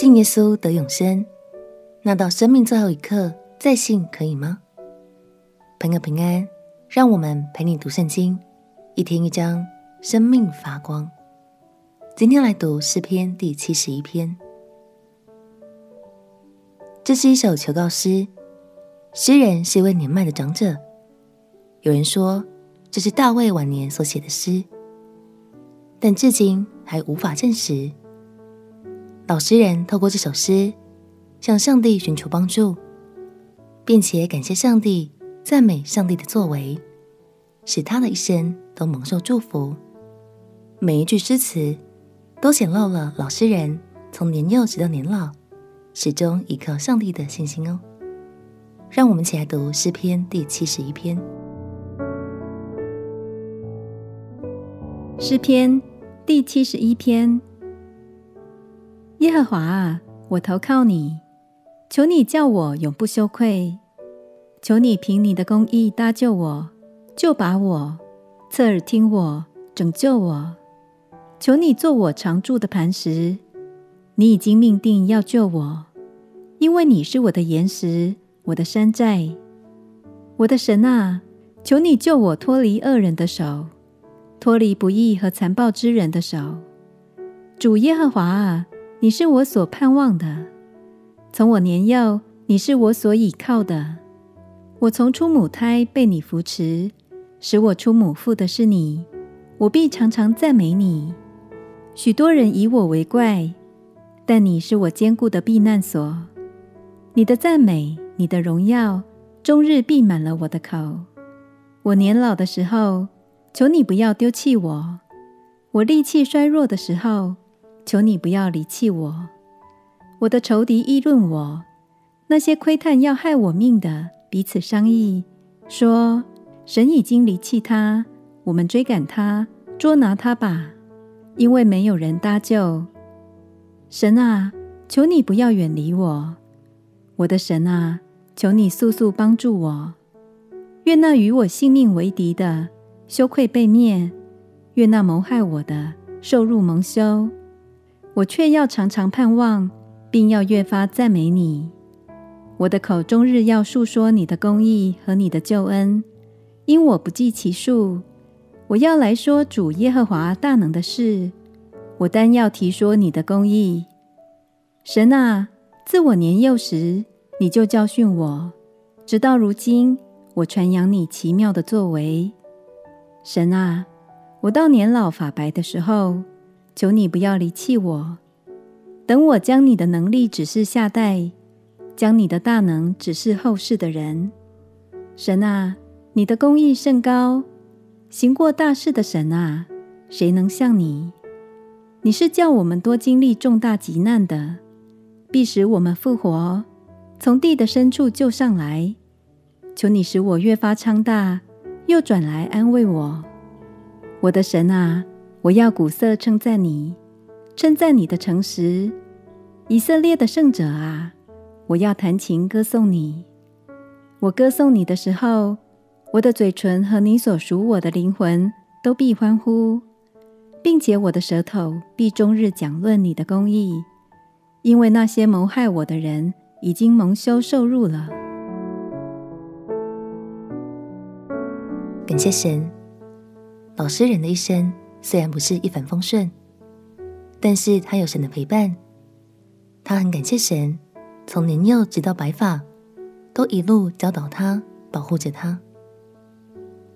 信耶稣得永生，那到生命最后一刻再信可以吗？朋友平安，让我们陪你读圣经，一天一章，生命发光。今天来读诗篇第七十一篇，这是一首求告诗，诗人是一位年迈的长者。有人说这是大卫晚年所写的诗，但至今还无法证实。老诗人透过这首诗向上帝寻求帮助，并且感谢上帝，赞美上帝的作为，使他的一生都蒙受祝福。每一句诗词都显露了老诗人从年幼直到年老，始终依靠上帝的信心哦。让我们一起来读诗篇第七十一篇。诗篇第七十一篇。耶和华啊，我投靠你，求你叫我永不羞愧。求你凭你的公义搭救我，救拔我，侧耳听我，拯救我。求你做我常住的磐石。你已经命定要救我，因为你是我的岩石，我的山寨。我的神啊，求你救我脱离恶人的手，脱离不义和残暴之人的手。主耶和华啊。你是我所盼望的，从我年幼，你是我所倚靠的。我从出母胎被你扶持，使我出母腹的是你，我必常常赞美你。许多人以我为怪，但你是我坚固的避难所。你的赞美，你的荣耀，终日闭满了我的口。我年老的时候，求你不要丢弃我；我力气衰弱的时候，求你不要离弃我，我的仇敌议论我，那些窥探要害我命的彼此商议，说：神已经离弃他，我们追赶他，捉拿他吧，因为没有人搭救。神啊，求你不要远离我，我的神啊，求你速速帮助我。愿那与我性命为敌的羞愧被灭，愿那谋害我的受辱蒙羞。我却要常常盼望，并要越发赞美你。我的口终日要述说你的公义和你的救恩，因我不计其数。我要来说主耶和华大能的事，我单要提说你的公义。神啊，自我年幼时，你就教训我，直到如今，我传扬你奇妙的作为。神啊，我到年老发白的时候。求你不要离弃我，等我将你的能力指示下代，将你的大能指示后世的人。神啊，你的公义甚高，行过大事的神啊，谁能像你？你是叫我们多经历重大急难的，必使我们复活，从地的深处救上来。求你使我越发昌大，又转来安慰我，我的神啊。我要鼓瑟称赞你，称赞你的诚实，以色列的圣者啊！我要弹琴歌颂你。我歌颂你的时候，我的嘴唇和你所属我的灵魂都必欢呼，并且我的舌头必终日讲论你的公义，因为那些谋害我的人已经蒙羞受辱了。感谢神，老实人的一生。虽然不是一帆风顺，但是他有神的陪伴，他很感谢神，从年幼直到白发，都一路教导他，保护着他。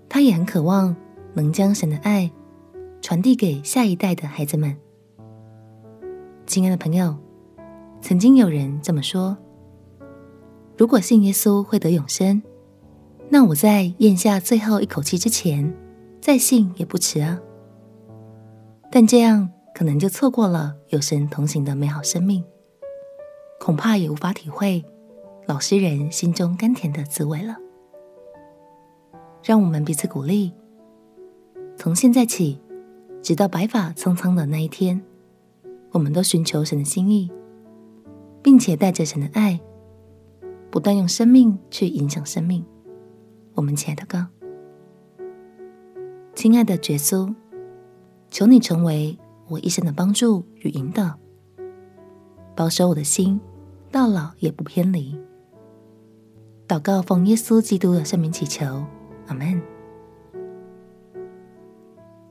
他也很渴望能将神的爱传递给下一代的孩子们。亲爱的朋友，曾经有人这么说：如果信耶稣会得永生，那我在咽下最后一口气之前，再信也不迟啊。但这样可能就错过了有神同行的美好生命，恐怕也无法体会老实人心中甘甜的滋味了。让我们彼此鼓励，从现在起，直到白发苍苍的那一天，我们都寻求神的心意，并且带着神的爱，不断用生命去影响生命。我们亲爱的哥，亲爱的耶稣。求你成为我一生的帮助与引导，保守我的心，到老也不偏离。祷告奉耶稣基督的圣名祈求，阿门。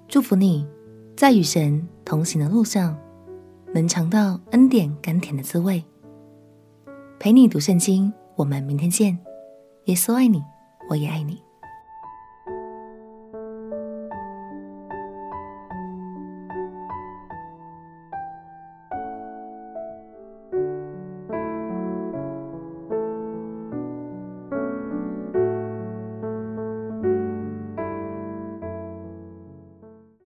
祝福你在与神同行的路上，能尝到恩典甘甜的滋味。陪你读圣经，我们明天见。耶稣爱你，我也爱你。